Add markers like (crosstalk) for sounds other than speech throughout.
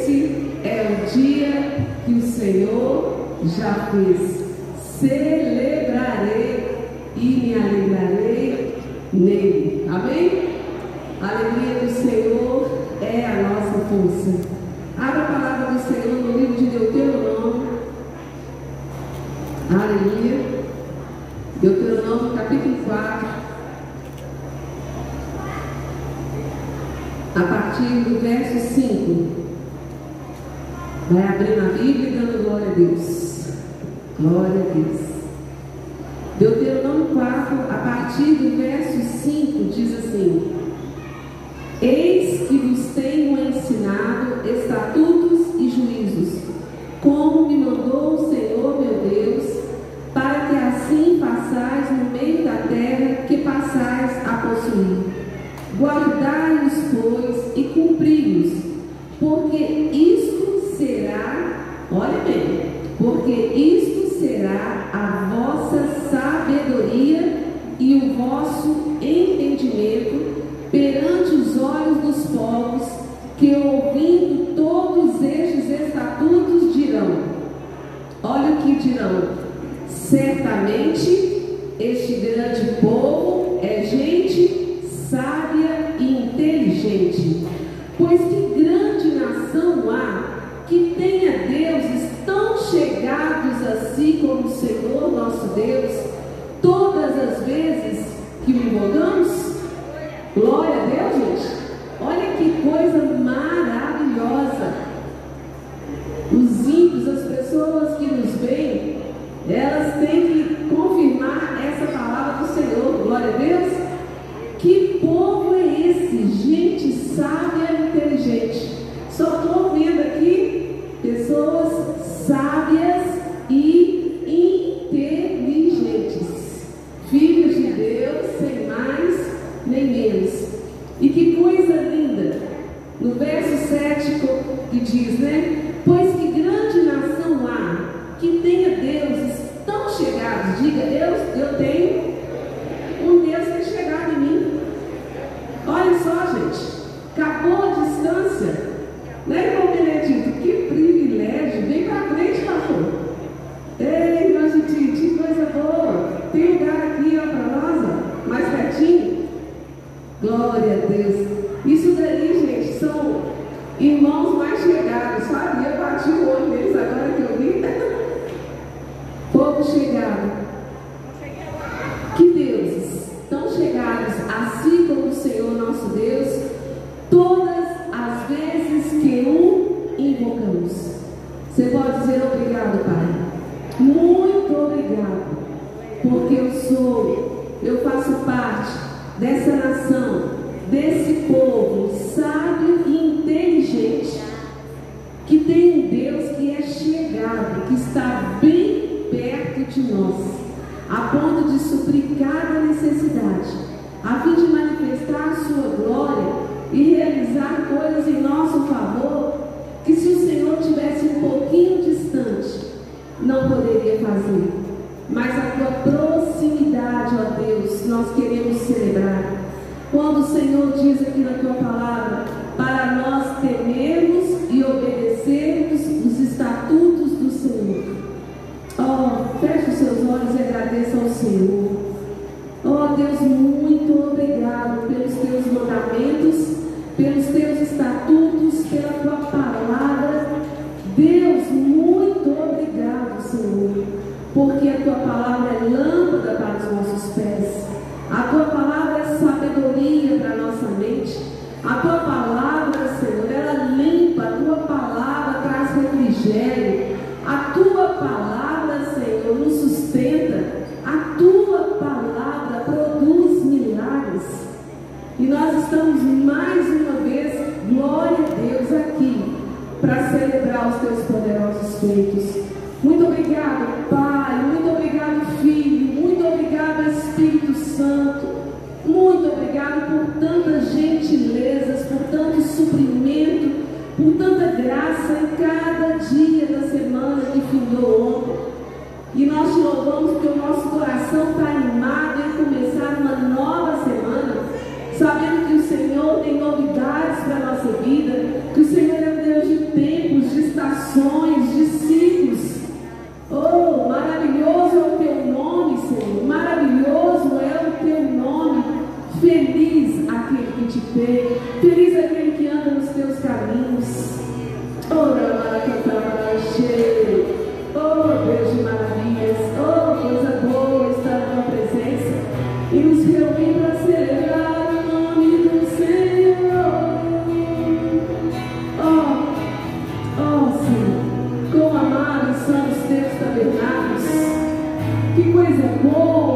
Esse é o dia que o Senhor já fez. Celebrarei e me alegrarei nele. Amém? A alegria do Senhor é a nossa força. Abra a palavra do Senhor no livro de Deuteronômio. Aleluia. Deuteronômio capítulo 4. A partir do verso 5. Vai abrindo a Bíblia e dando glória a Deus. Glória a Deus. Deuteronômio 4, a partir do eu sabia, bati o olho neles agora que eu vi. Pouco chegaram. Deus.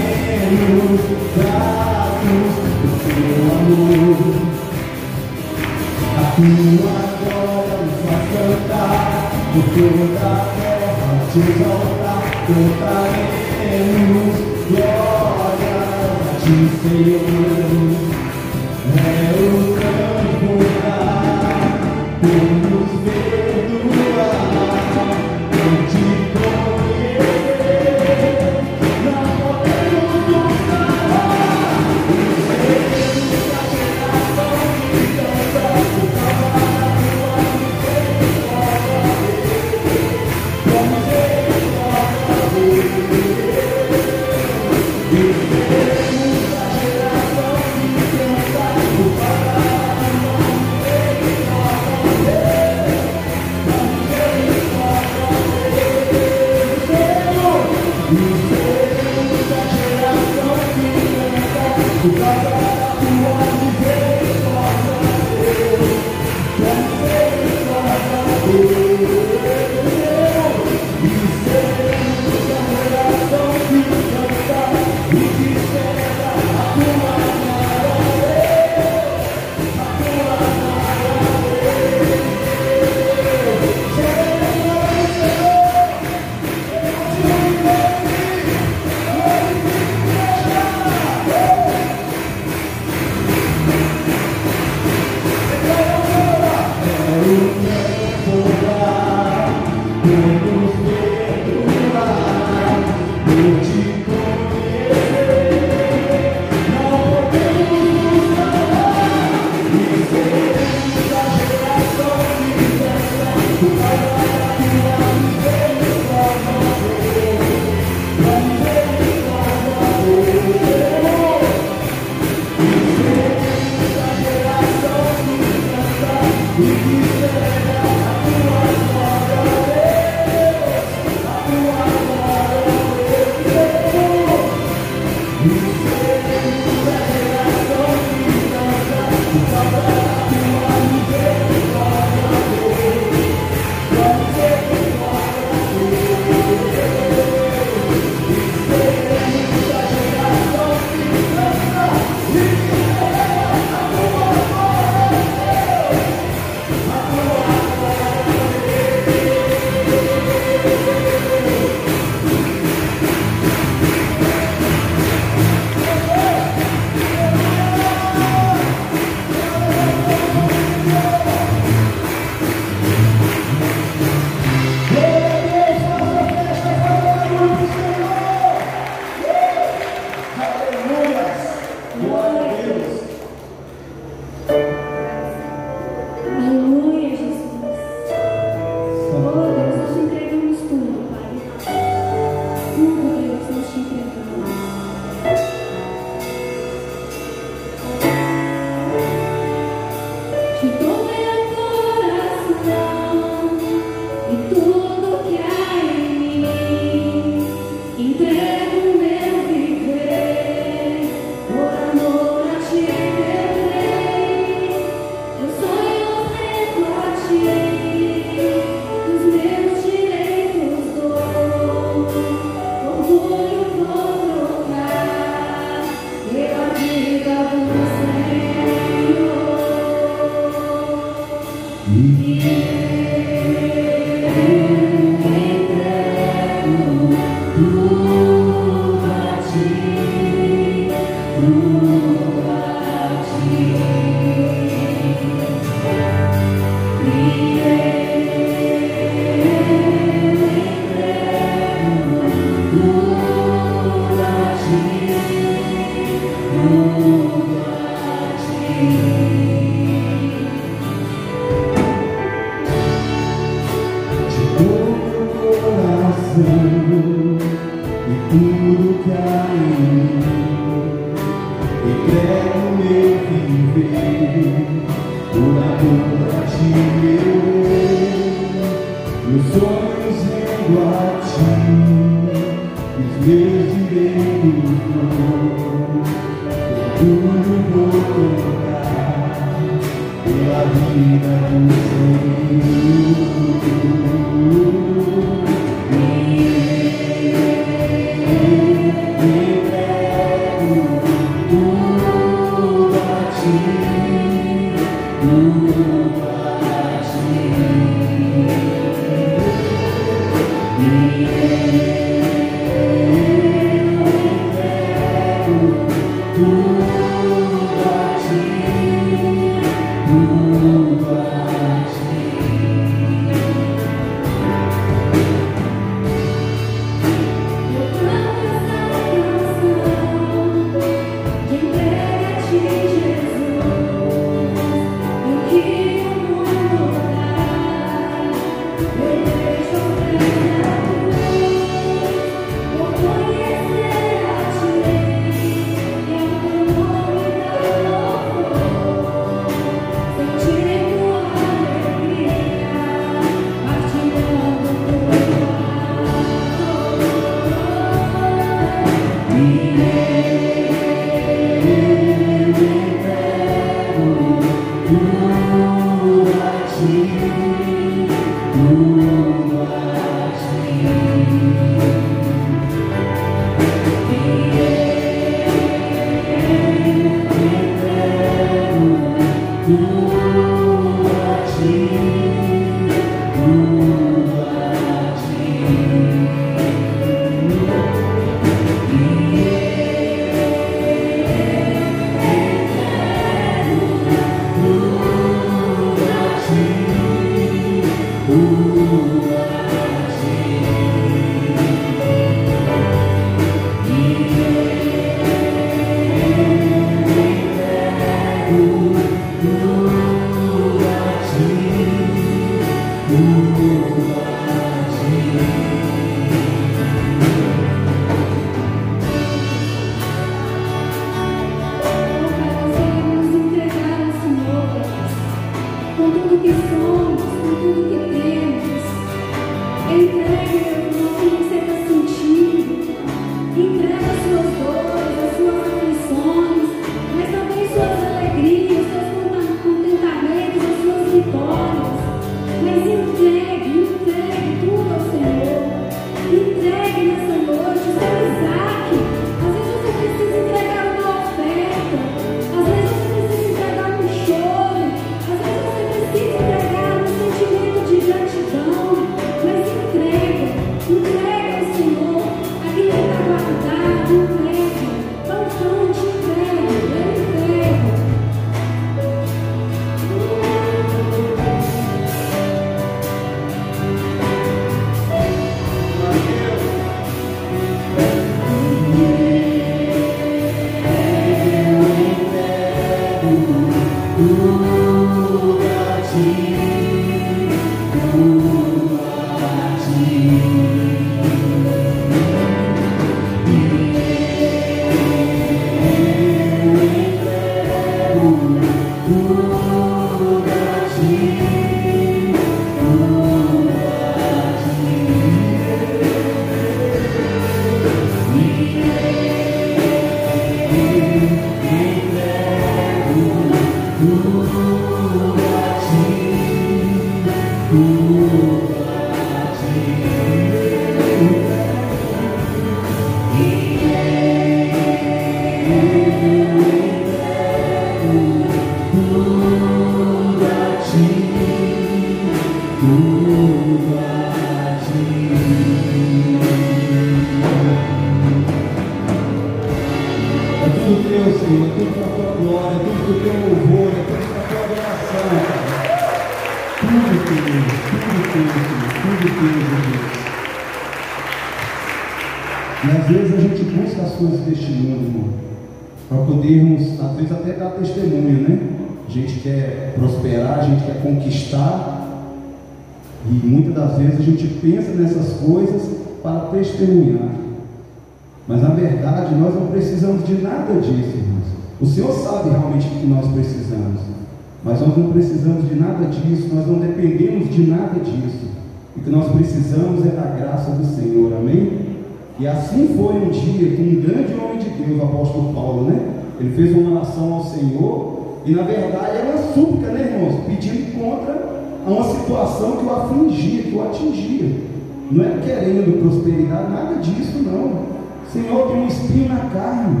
Ele fez uma oração ao Senhor, e na verdade era uma súplica, né, irmãos? Pedindo contra uma situação que o afligia, que o atingia. Não é querendo prosperidade, nada disso, não. Senhor, tem um espinho na carne,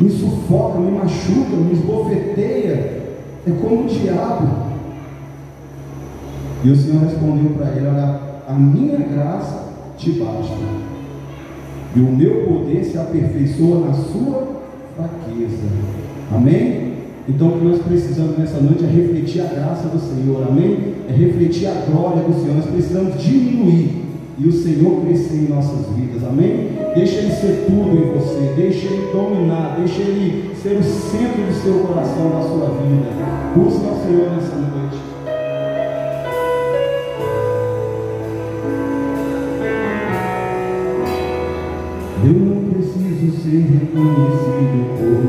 me sufoca, me machuca, me esbofeteia, é como o diabo. E o Senhor respondeu para ele: Olha, a minha graça te basta. E o meu poder se aperfeiçoa na sua fraqueza. Amém? Então o que nós precisamos nessa noite é refletir a graça do Senhor, amém? É refletir a glória do Senhor. Nós precisamos diminuir e o Senhor crescer em nossas vidas, amém? Deixa Ele ser tudo em você, deixa Ele dominar, deixa Ele ser o centro do seu coração, da sua vida. Busca o Senhor nessa noite. Ser reconhecido por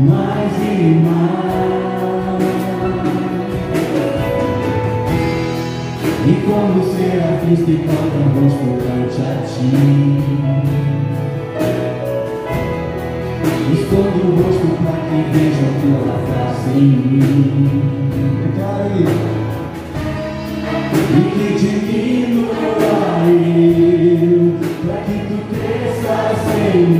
mais e mais. E como serafins que cantam rosto cante a ti Esconde o rosto para que vejam tua face em mim. Aí. E que diminua eu Para que tu cresças, Senhor Mais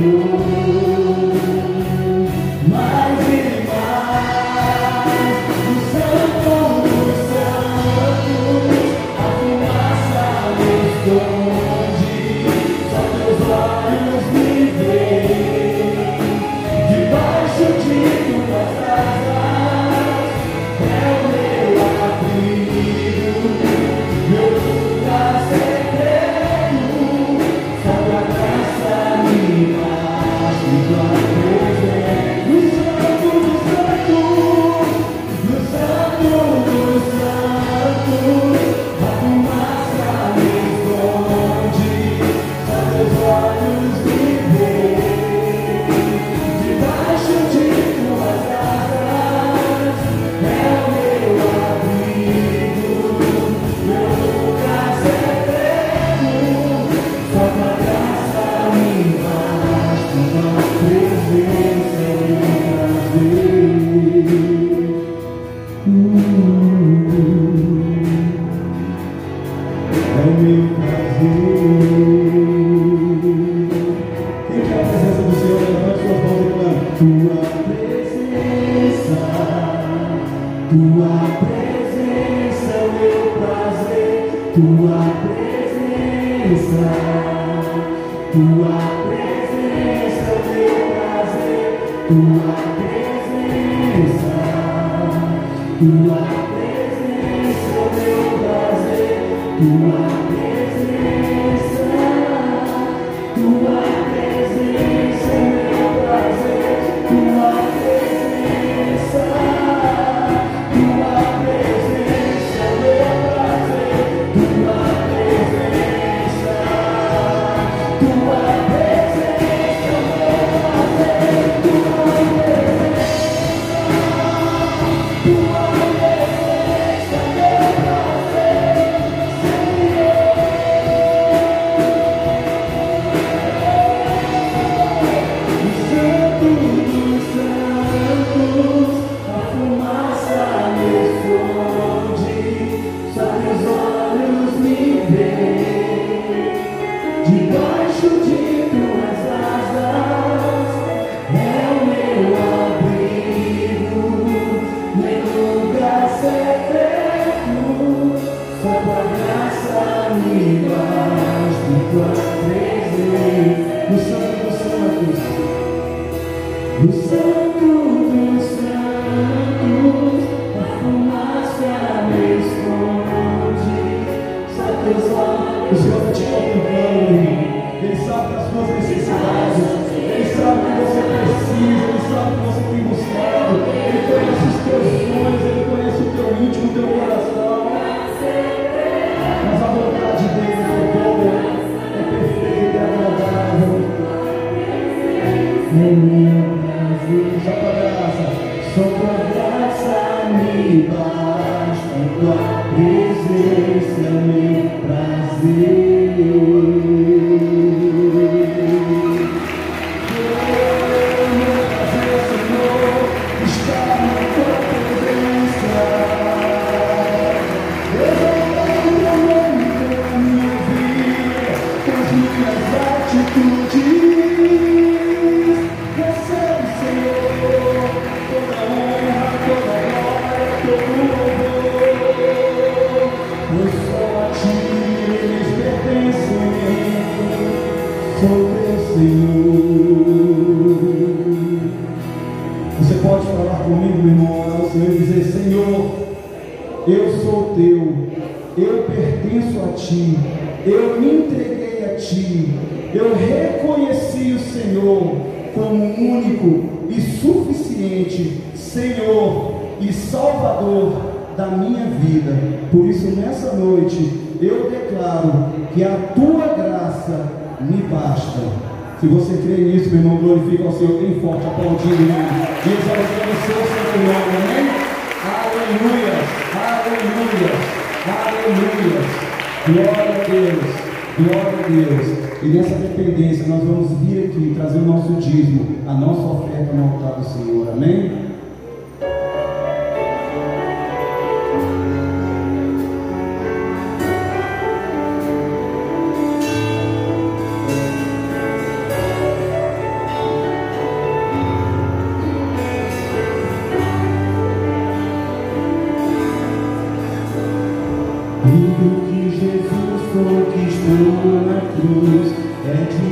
porque carecemos, dependemos do Senhor,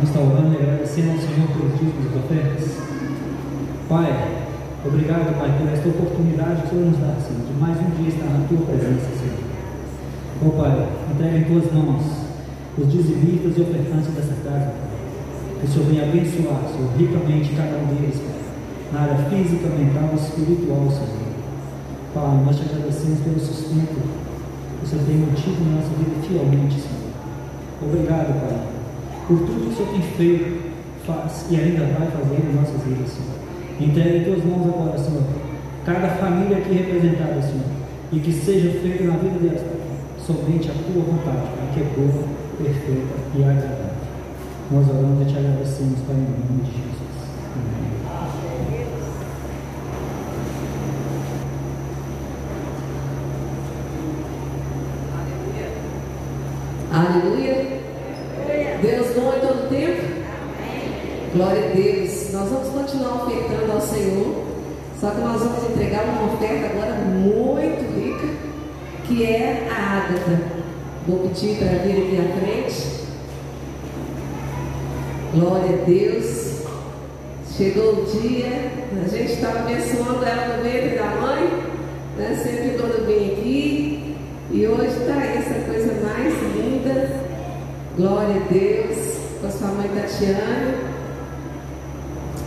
Estar orando e agradecendo ao Senhor pelos dízimos e ofertas. Pai, obrigado, Pai, por esta oportunidade que o Senhor nos dá, Senhor, de mais um dia estar na Tua presença, Senhor. Ó Pai, entrega em Tuas mãos os dizimistas e ofertantes dessa casa, Pai. Que o Senhor venha abençoar, Senhor, ricamente cada um deles, Pai, na área física, mental e espiritual, Senhor. Pai, nós te agradecemos pelo sustento que o Senhor tem mantido na nossa vida fielmente, Senhor. Obrigado, Pai, por tudo que o Senhor tem feito, faz e ainda vai fazer em nossas vidas, Senhor. Entregue em tuas mãos agora, Senhor, cada família aqui representada, Senhor, e que seja feita na vida delas, somente a tua vontade, que é boa, perfeita e agradável. Nós oramos e te agradecemos, Pai, em nome de Jesus. Amém. Aleluia. Deus bom em todo tempo. Glória a Deus. Nós vamos continuar ofertando ao Senhor. Só que nós vamos entregar uma oferta agora muito rica, que é a ágata. Vou pedir para vir aqui à frente. Glória a Deus. Chegou o dia, a gente está abençoando ela no ventre da mãe, né? sempre quando vem aqui. E hoje está essa coisa mais linda. Glória a Deus. Com a sua mãe Tatiana.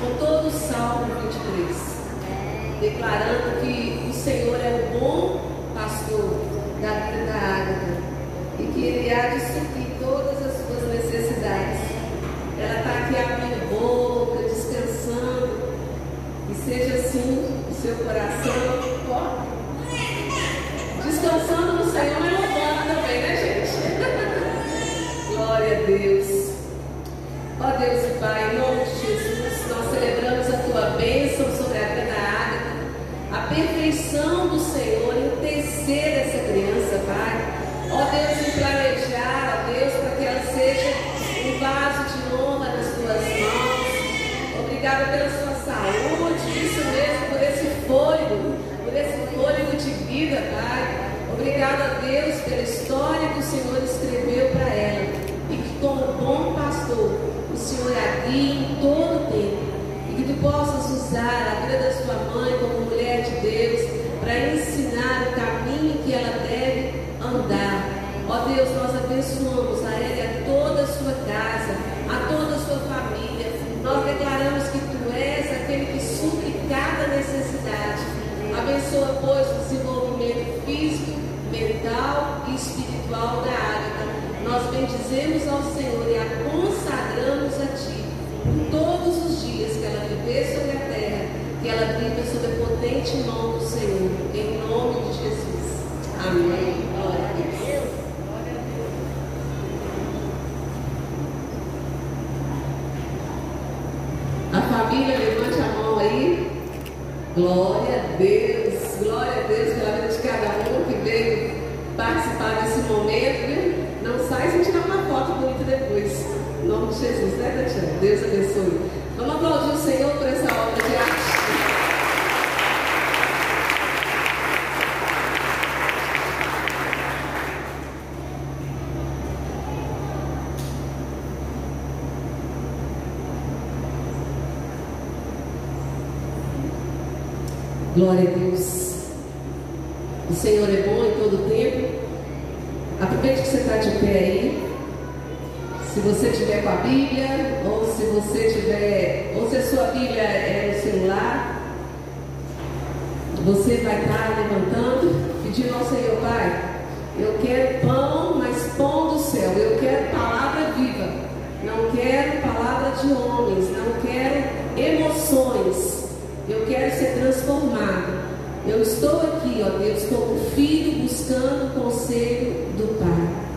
com todo o Salmo 23 declarando que o Senhor é o bom pastor da vida da Ágata e que Ele há de suprir todas as suas necessidades. Ela está aqui abrindo boca, descansando, e seja assim o seu coração, ó, descansando no Senhor, mas louvando também, né, gente? (laughs) Glória a Deus. Ó Deus e Pai, perfeição do Senhor, em tecer essa criança, Pai. Ó Deus, em planejar, ó Deus, para que ela seja um vaso de honra nas tuas mãos. Obrigada pela sua saúde, isso mesmo, por esse fôlego, por esse fôlego de vida, Pai. Obrigada a Deus pela história que o Senhor escreveu para ela. E que como bom pastor, o Senhor é aqui em todo o tempo. E que tu possas usar a vida da sua mãe como de Deus para ensinar o caminho que ela deve andar. Ó Deus, nós abençoamos a ela e a toda a sua casa, a toda a sua família. Nós Glória a Deus. Eu quero ser transformado. Eu estou aqui, ó Deus, como filho buscando o conselho do Pai.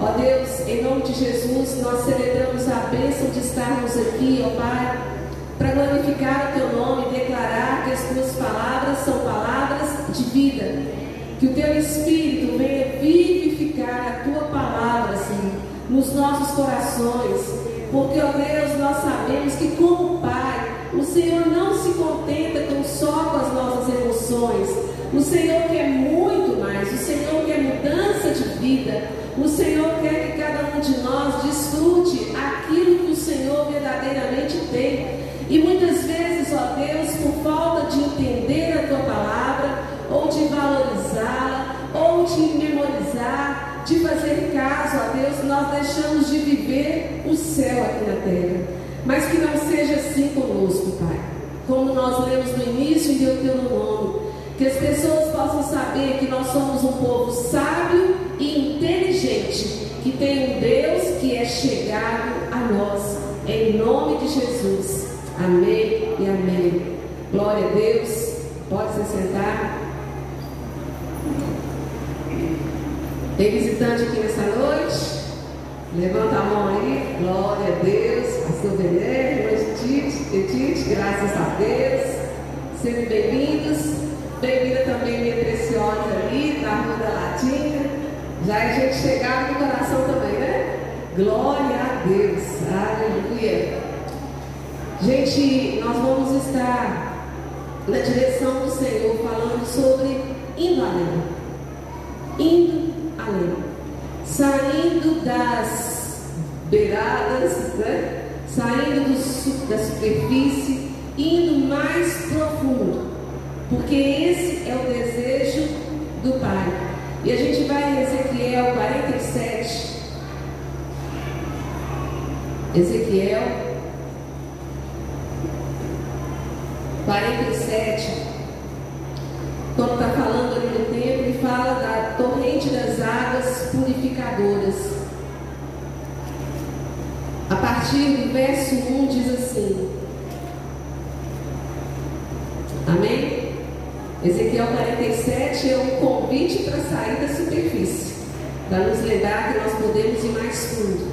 Ó Deus, em nome de Jesus, nós celebramos a bênção de estarmos aqui, ó Pai, para glorificar o Teu nome e declarar que as Tuas palavras são palavras de vida. Que o Teu Espírito venha vivificar a Tua palavra, Senhor, nos nossos corações. Porque, ó Deus, nós sabemos que como Pai, o Senhor não se contenta com só com as nossas emoções. O Senhor quer muito mais. O Senhor quer mudança de vida. O Senhor quer que cada um de nós desfrute aquilo que o Senhor verdadeiramente tem. E muitas vezes, ó Deus, por falta de entender a tua palavra, ou de valorizá-la, ou de memorizar, de fazer caso a Deus, nós deixamos de viver o céu aqui na terra. Mas que não seja assim conosco, Pai. Como nós lemos no início em Deuteronômio, que as pessoas possam saber que nós somos um povo sábio e inteligente, que tem um Deus que é chegado a nós. Em nome de Jesus. Amém e amém. Glória a Deus. Pode se sentar. Tem visitante aqui nessa noite? Levanta a mão aí. Glória a Deus. Pastor Bené, Edith, graças a Deus. Sejam bem-vindos. Bem-vinda também minha preciosa ali, da Rua da Latina. Já é gente chegada no coração também, né? Glória a Deus. Aleluia. Gente, nós vamos estar na direção do Senhor falando sobre indo além. Indo além. Saindo das beiradas, né? Saindo do, da superfície, indo mais profundo. Porque esse é o desejo do Pai. E a gente vai em Ezequiel 47. Ezequiel 47. Quando está falando ali do templo, ele fala da torrente das águas purificadoras. A partir do verso 1 diz assim: Amém? Ezequiel 47 é um convite para sair da superfície, para nos lembrar que nós podemos ir mais fundo.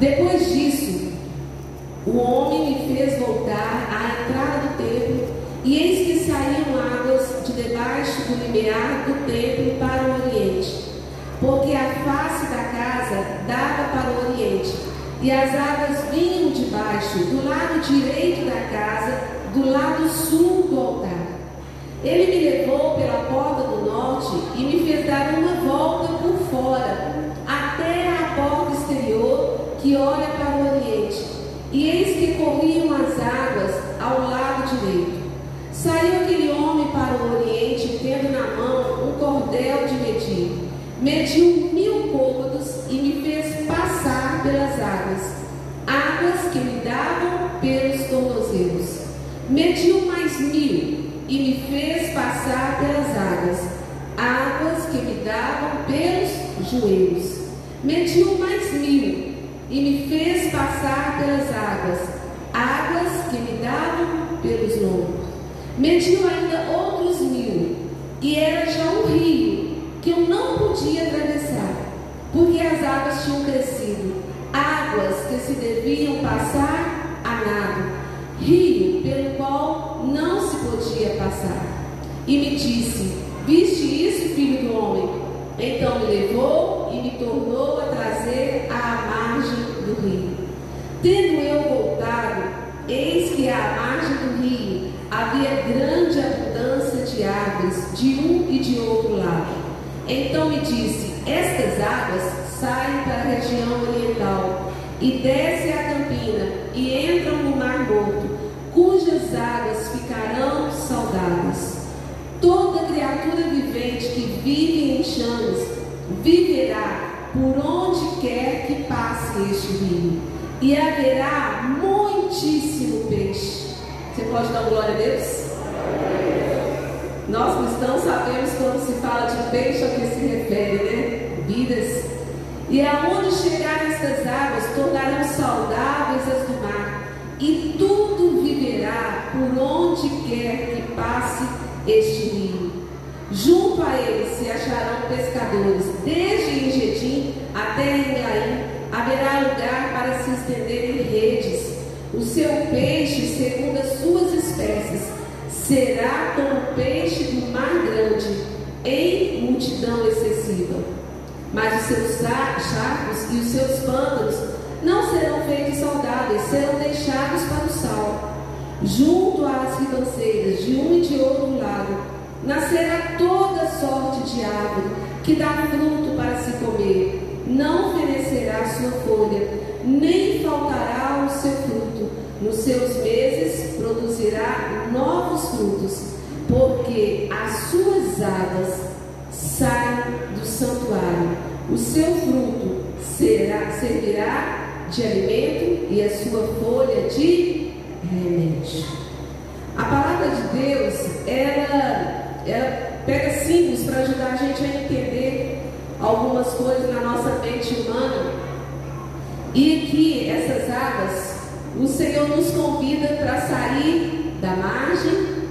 Depois disso, o homem me fez voltar à entrada do templo, e eis que saíam águas de debaixo do limiar do templo para o oriente, porque a face da casa dava para o oriente, e as águas vinham de baixo, do lado direito da casa, do lado sul do altar. Ele me levou pela porta do norte e me fez dar uma volta por fora, até a porta exterior que olha para o oriente. E eis que corriam as águas ao lado direito. Saiu aquele homem para o oriente, tendo na mão um cordel de medir. Mediu mil côvados e me fez pelas águas, águas que me davam pelos tornozelos. Mediu mais mil e me fez passar pelas águas, águas que me davam pelos joelhos. Mediu mais mil e me fez passar pelas águas, águas que me davam pelos lombos. Mediu ainda outros mil, e era já um rio que eu não podia atravessar, porque as águas tinham crescido, passar a nado, rio pelo qual não se podia passar. E me disse: Viste isso, filho do homem? Então me levou e me tornou a trazer à margem do rio. Tendo eu voltado, eis que à margem do rio havia grande abundância de águas, de um e de outro lado. Então me disse: Estas águas saem para a região oriental e descem a campina e entram no Mar Morto, cujas águas ficarão saudáveis. Toda criatura vivente que vive em chamas viverá por onde quer que passe este rio, e haverá muitíssimo peixe. Você pode dar glória a Deus? Nós cristãos sabemos quando se fala de peixe a que se refere, né? Vidas. E aonde chegar estas águas tornarão saudáveis as do mar, e tudo viverá por onde quer que passe este rio. Junto a ele se acharão pescadores, desde Engedim até Engaim, haverá lugar para se estenderem redes. O seu peixe, segundo as suas espécies, será como peixe do mar grande, em multidão excessiva. Mas os seus charcos e os seus pântanos não serão feitos saudáveis, serão deixados para o sal. Junto às ribanceiras, de um e de outro lado, nascerá toda sorte de árvore que dá fruto para se comer. Não fenecerá sua folha, nem faltará o seu fruto. Nos seus meses produzirá novos frutos, porque as suas águas saem do santuário. O seu fruto será, servirá de alimento e a sua folha de remédio. A palavra de Deus, ela, ela pega símbolos para ajudar a gente a entender algumas coisas na nossa mente humana. E que essas águas, o Senhor nos convida para sair da margem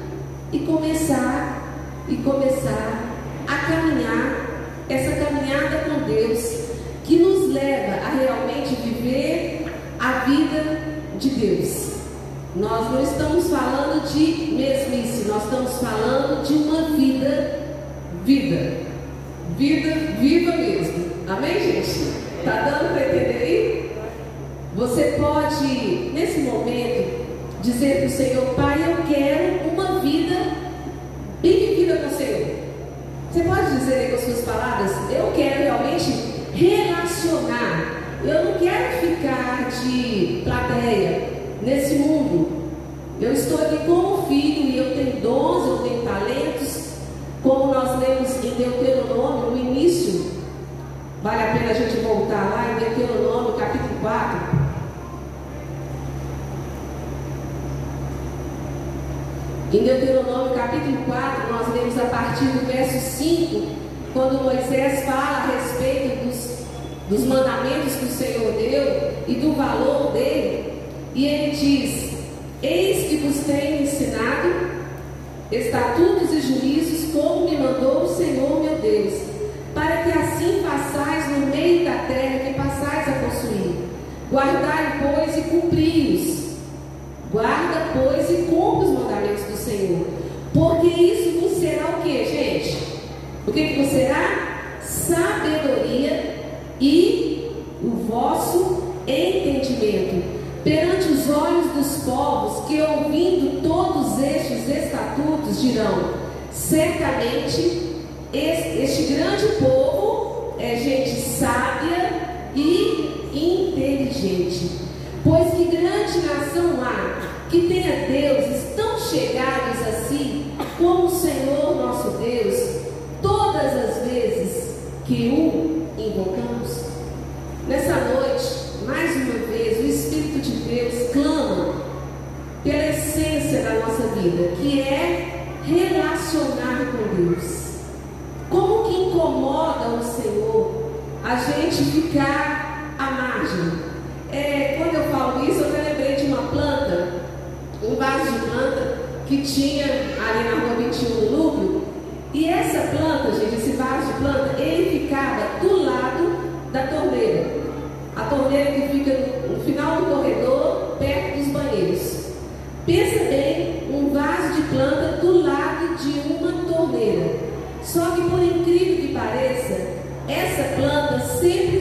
e começar e começar a caminhar essa caminhada com Deus que nos leva a realmente viver a vida de Deus. Nós não estamos falando de mesmice, nós estamos falando de uma vida, vida, vida viva mesmo. Amém, gente? Tá dando para entender aí? Você pode, nesse momento, dizer para o Senhor, Pai, eu quero uma vida bem vivida com o Senhor. Você pode dizer aí com as suas palavras, eu quero realmente relacionar. Eu não quero ficar de plateia nesse mundo. Eu estou aqui como filho e eu tenho dons, eu tenho talentos. Como nós lemos em Deuteronômio, no início, vale a pena a gente voltar lá em Deuteronômio, capítulo 4. Em Deuteronômio capítulo 4, nós lemos a partir do verso 5, quando Moisés fala a respeito dos, dos mandamentos que o Senhor deu e do valor dele. E ele diz: Eis que vos tenho ensinado estatutos e juízos, como me mandou o Senhor meu Deus, para que assim façais no meio da terra que passais a possuir. Guardai, pois, e cumpri-os. Guarda, pois, e cumpre os mandamentos do Senhor. Porque isso vos será o que, gente? O que vos será? Sabedoria e o vosso entendimento perante os olhos dos povos, que ouvindo todos estes estatutos dirão: certamente este grande povo é gente sábia e inteligente. Pois que grande nação há que tenha deuses tão chegados a si como o Senhor nosso Deus, todas as vezes que o invocamos? Nessa noite, de Deus clama pela essência da nossa vida, que é relacionar com Deus. Como que incomoda o Senhor a gente ficar à margem? É, quando eu falo isso, eu me lembrei de uma planta, um vaso de planta, que tinha ali na rua 21 no Lúbio. E essa planta, gente, esse vaso de planta, ele ficava do lado da torneira. A torneira que fica no final do corredor, perto dos banheiros. Pensa bem, um vaso de planta do lado de uma torneira. Só que por incrível que pareça, essa planta sempre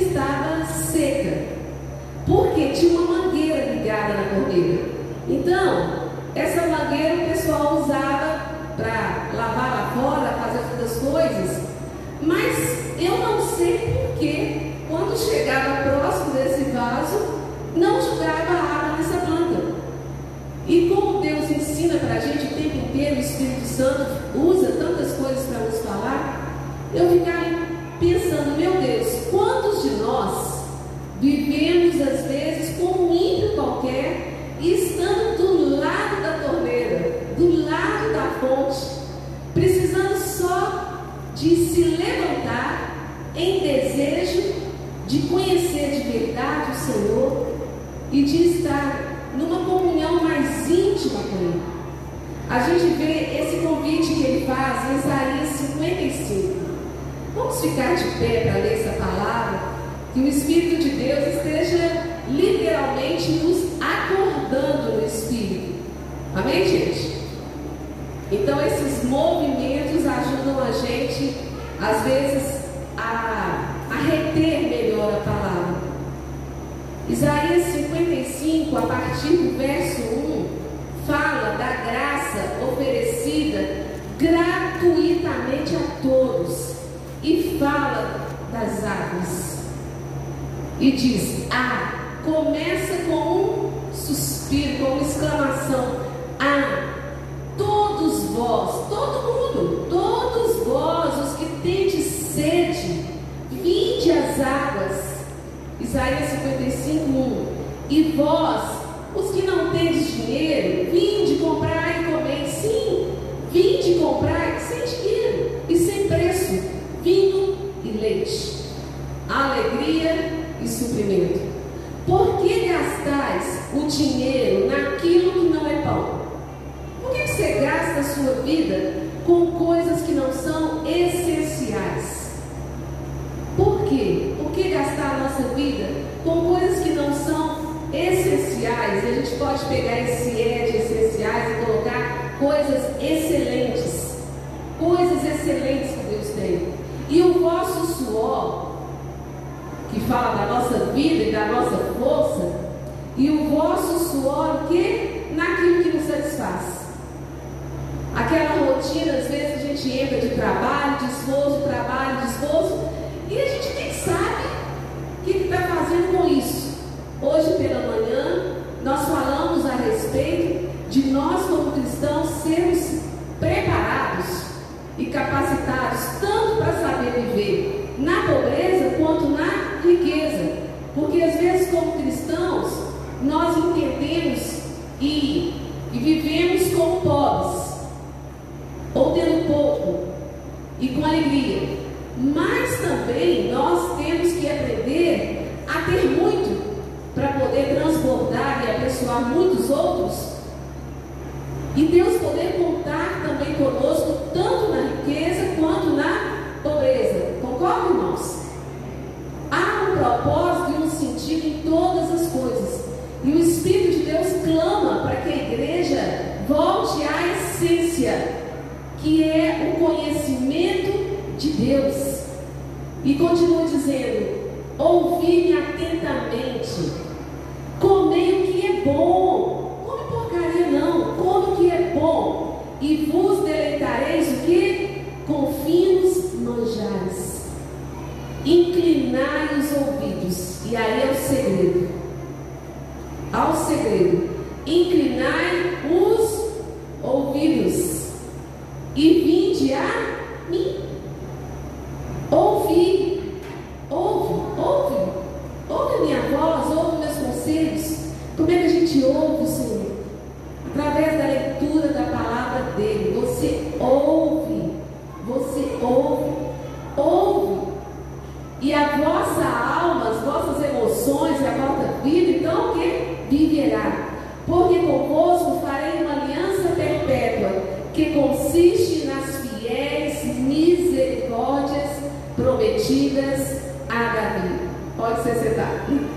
prometidas a Davi. Pode ser sentado.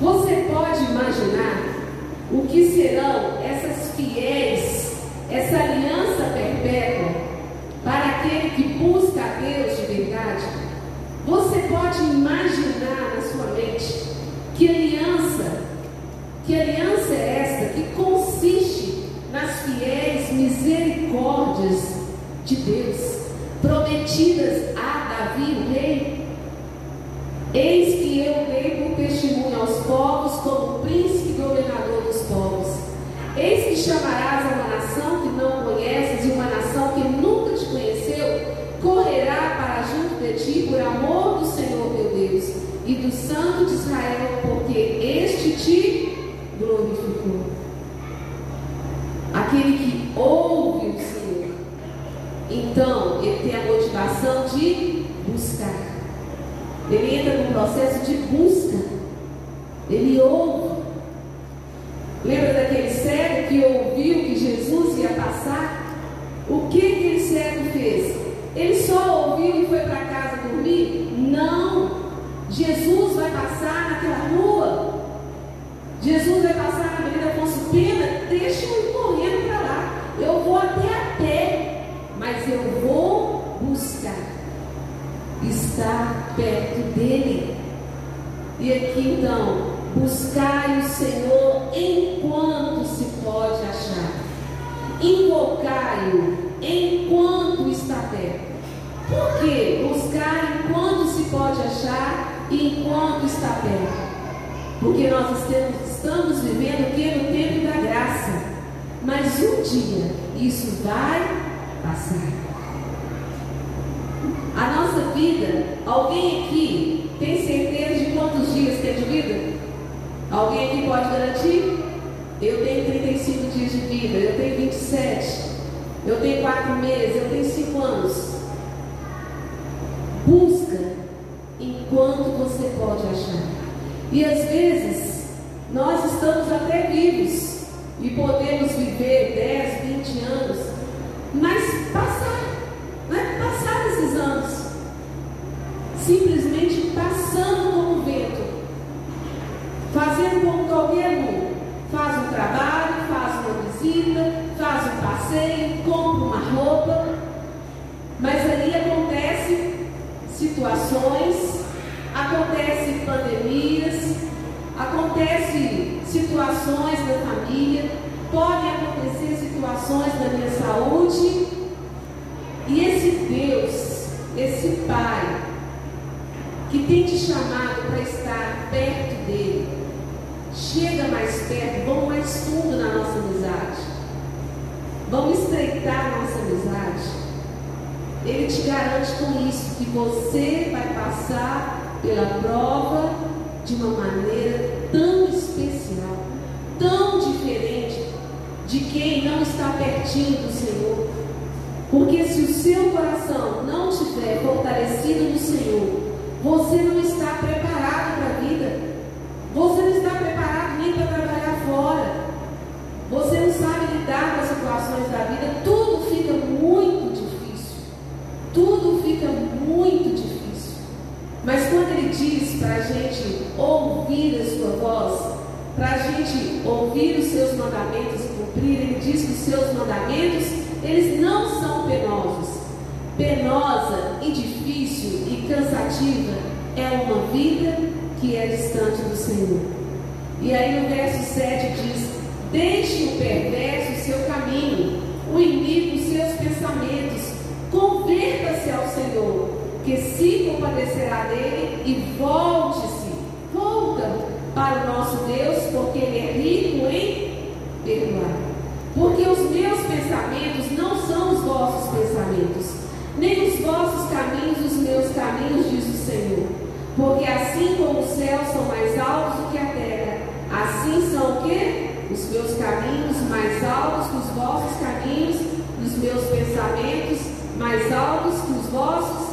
Você pode imaginar o que serão essas fiéis, essa aliança passeio, compra uma roupa, mas ali acontece situações, acontece pandemias, acontece situações na família, podem acontecer situações na minha saúde, e esse Deus, esse Pai, que tem te chamado para estar perto dele. Chega mais perto, vamos mais fundo na nossa amizade. Vamos estreitar nossa amizade. Ele te garante com isso que você vai passar pela prova de uma maneira tão especial, tão diferente de quem não está pertinho do Senhor. Porque se o seu coração não estiver fortalecido no Senhor, você não está preparado para a vida. Você não está preparado nem para trabalhar fora. Você não sabe lidar com as situações da vida. Tudo fica muito difícil. Tudo fica muito difícil. Mas quando ele diz para a gente ouvir a sua voz, para a gente ouvir os seus mandamentos e cumprir, ele diz que os seus mandamentos, eles não são penosos penosa e difícil e cansativa é uma vida que é distante do Senhor. E aí no verso 7 diz: Deixe o perverso o seu caminho, o inimigo os seus pensamentos, converta-se ao Senhor, que se compadecerá dele e volte-se, volta para o nosso Deus, porque ele é rico em perdoar. Porque os meus pensamentos não são os vossos pensamentos, nem os vossos caminhos os meus caminhos, diz o Senhor. Porque assim como os céus são mais altos do que a terra, assim são o? Os meus caminhos mais altos que os vossos caminhos, os meus pensamentos mais altos que os vossos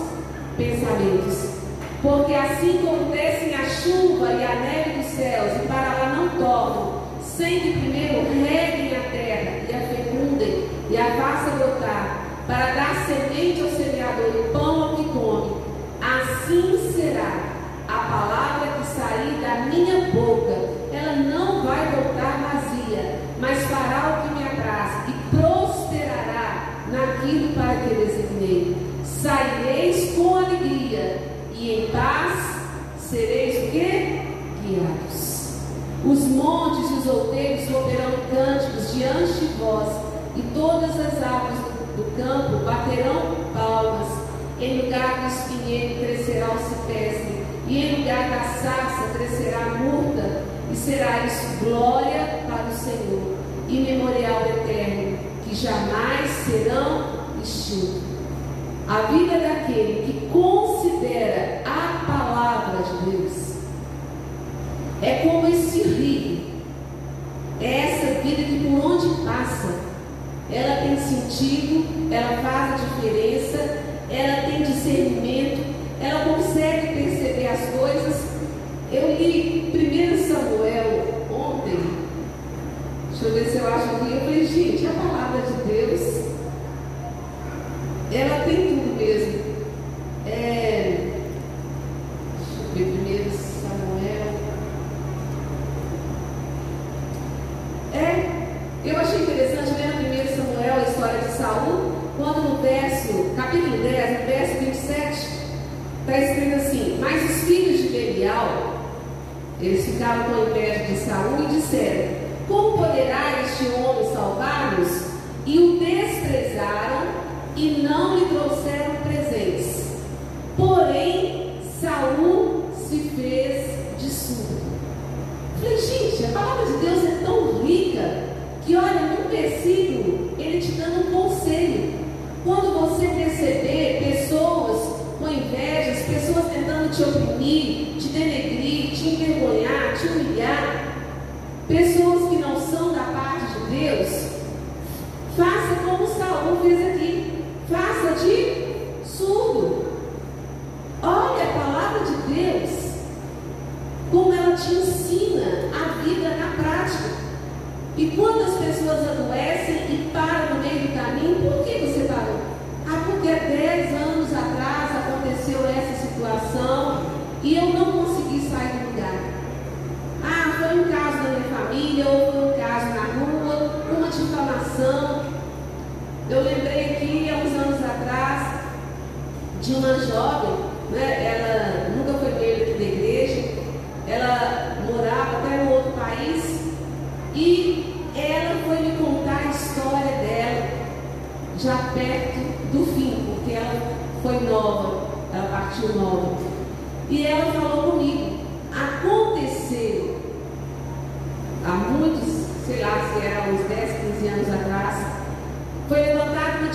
pensamentos. Porque assim como descem a chuva e a neve dos céus, e para lá não tornam, sem que primeiro reguem a terra e a fecundem e a façam brotar, para dar semente ao semeador e pão ao que come, assim será a palavra que sair da minha boca, ela não vai voltar vazia, mas fará o que me apraz e prosperará naquilo para que designei. Saireis com alegria e em paz sereis o quê? Guiados. Os montes e os outeiros romperão cânticos diante de vós, e todas as árvores do campo baterão palmas. Em lugar do espinheiro crescerá o cipreste, e em lugar da sarça crescerá a murta, e será isso glória para o Senhor, e memorial eterno, que jamais serão extintos. A vida daquele que considera a palavra de Deus é como esse rio. É essa vida que por onde passa, ela tem sentido, ela faz a diferença,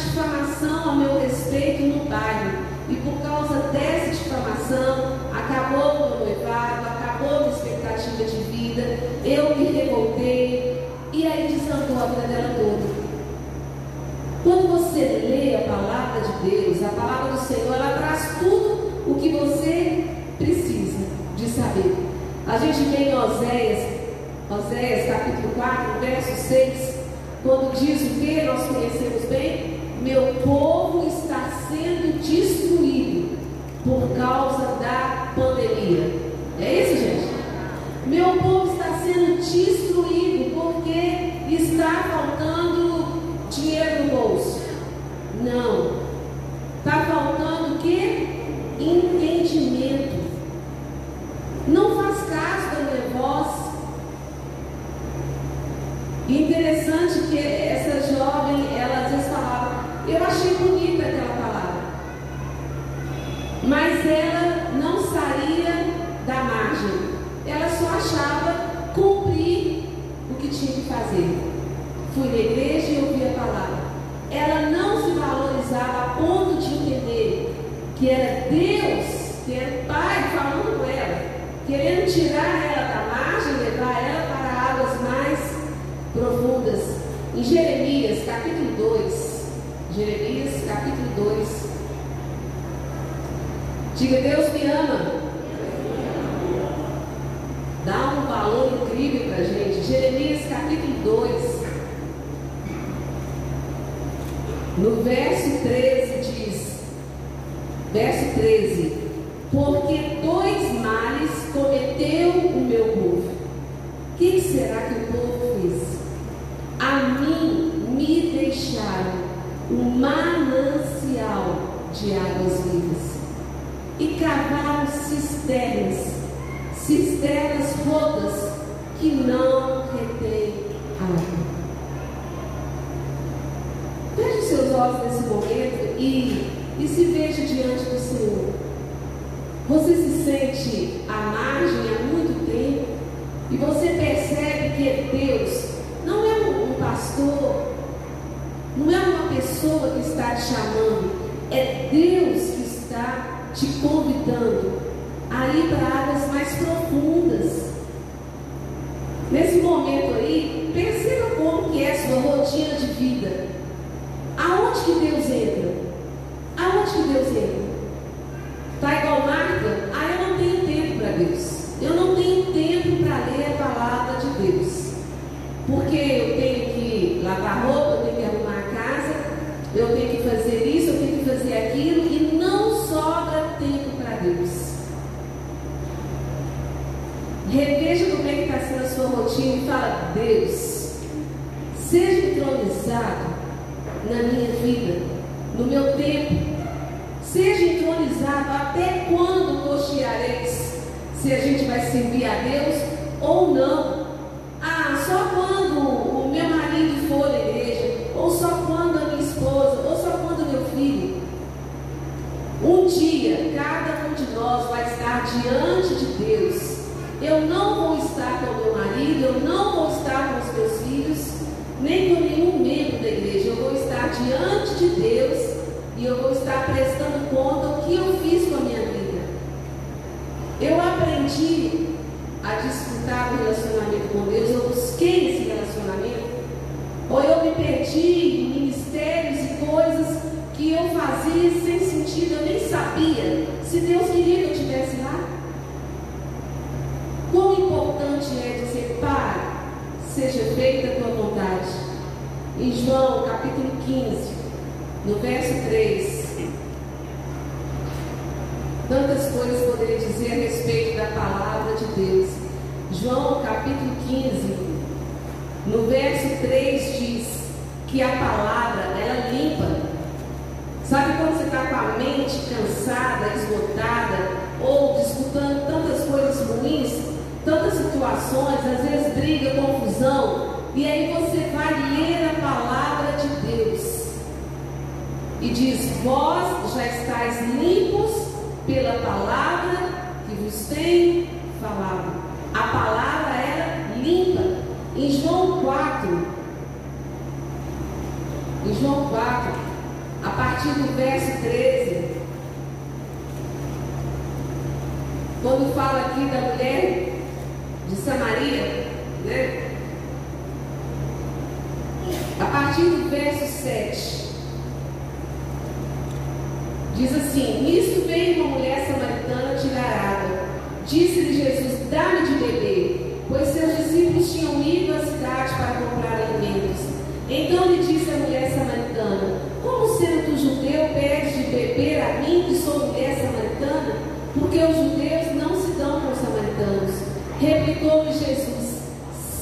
difamação ao meu respeito no bairro. E por causa dessa difamação, acabou o meu noivado, acabou a minha expectativa de vida, eu me revoltei, e aí desandou a vida dela toda. Quando você lê a palavra de Deus, a palavra do Senhor, ela traz tudo o que você precisa de saber. A gente vê em Oséias, Oséias capítulo 4, verso 6, quando diz o que nós conhecemos bem, meu povo está sendo destruído Aonde que Deus entra? Aonde que Deus entra? Está igual Marta? Ah, eu não tenho tempo para Deus. Eu não tenho tempo para ler a palavra de Deus. Porque eu tenho que lavar roupa, eu tenho que arrumar a casa, eu tenho que fazer isso, eu tenho que fazer aquilo, e não sobra tempo para Deus. Reveja como é que está sendo a sua rotina e fala, Deus, seja entronizado na minha vida, no meu tempo. Seja entronizado até quando cocheareis, se a gente vai servir a Deus ou não. beber a mim, que sou mulher samaritana? Porque os judeus não se dão com os samaritanos. Replicou-lhe Jesus: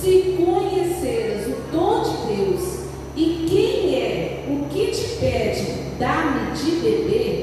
Se conheceras o dom de Deus e quem é o que te pede, dá-me de beber,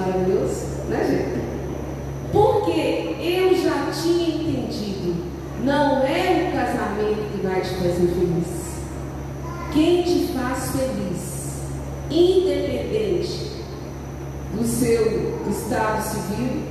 maravilhoso, né, gente? Porque eu já tinha entendido, não é o casamento que vai te fazer feliz. Quem te faz feliz, independente do seu estado civil,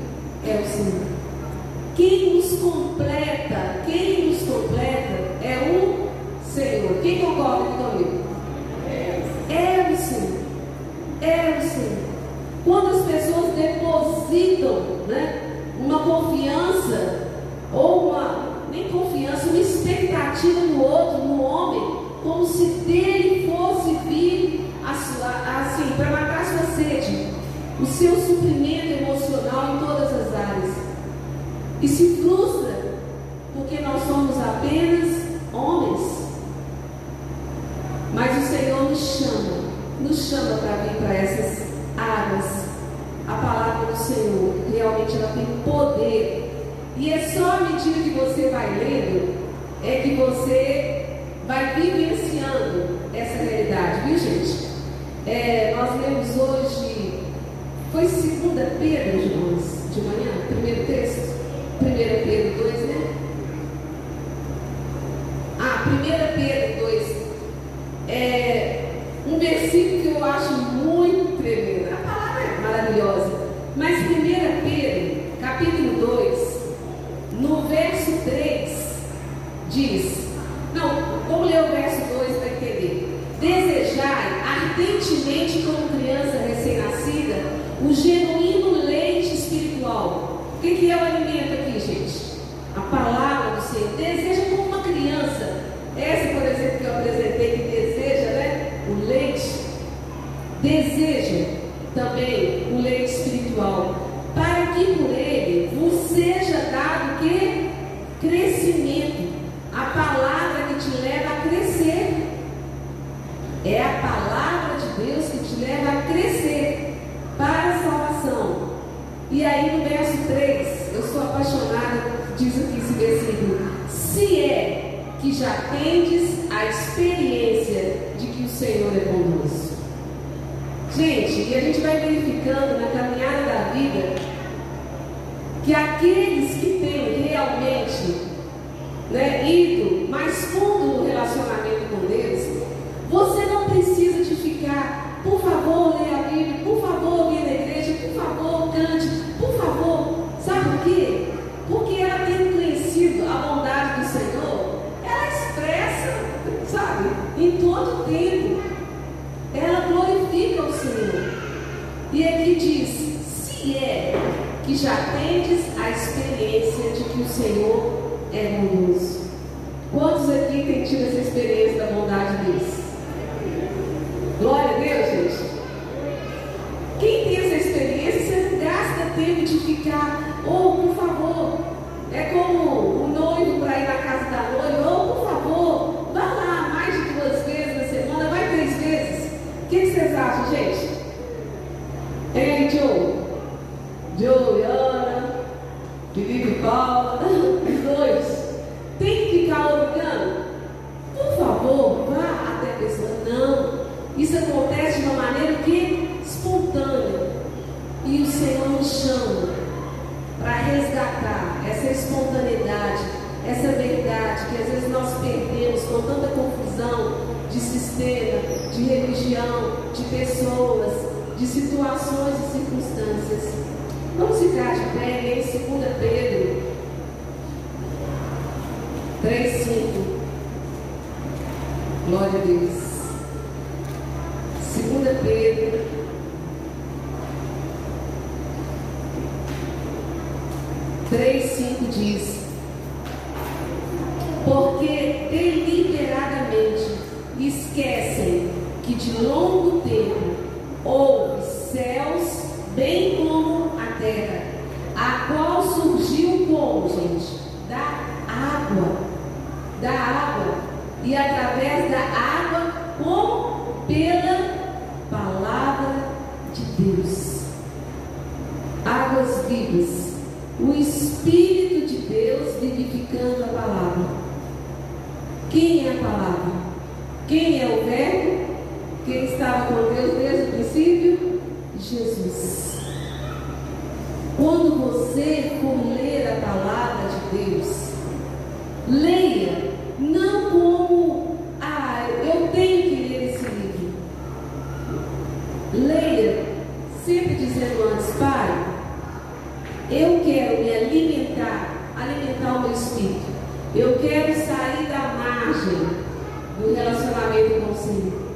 Senhor.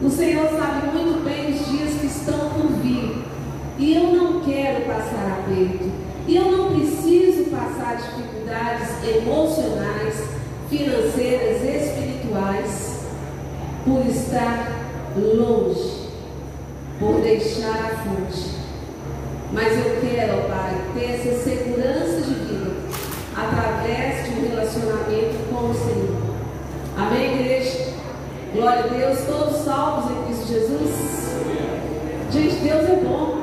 O Senhor sabe muito bem os dias que estão por vir. E eu não quero passar aperto. E eu não preciso passar dificuldades emocionais, financeiras, espirituais, por estar longe, por deixar a fonte. Mas eu quero, Pai, ter essa segurança de vida através de um relacionamento com o Senhor. Glória a Deus, todos salvos em Cristo Jesus. Gente, Deus é bom.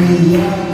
Tua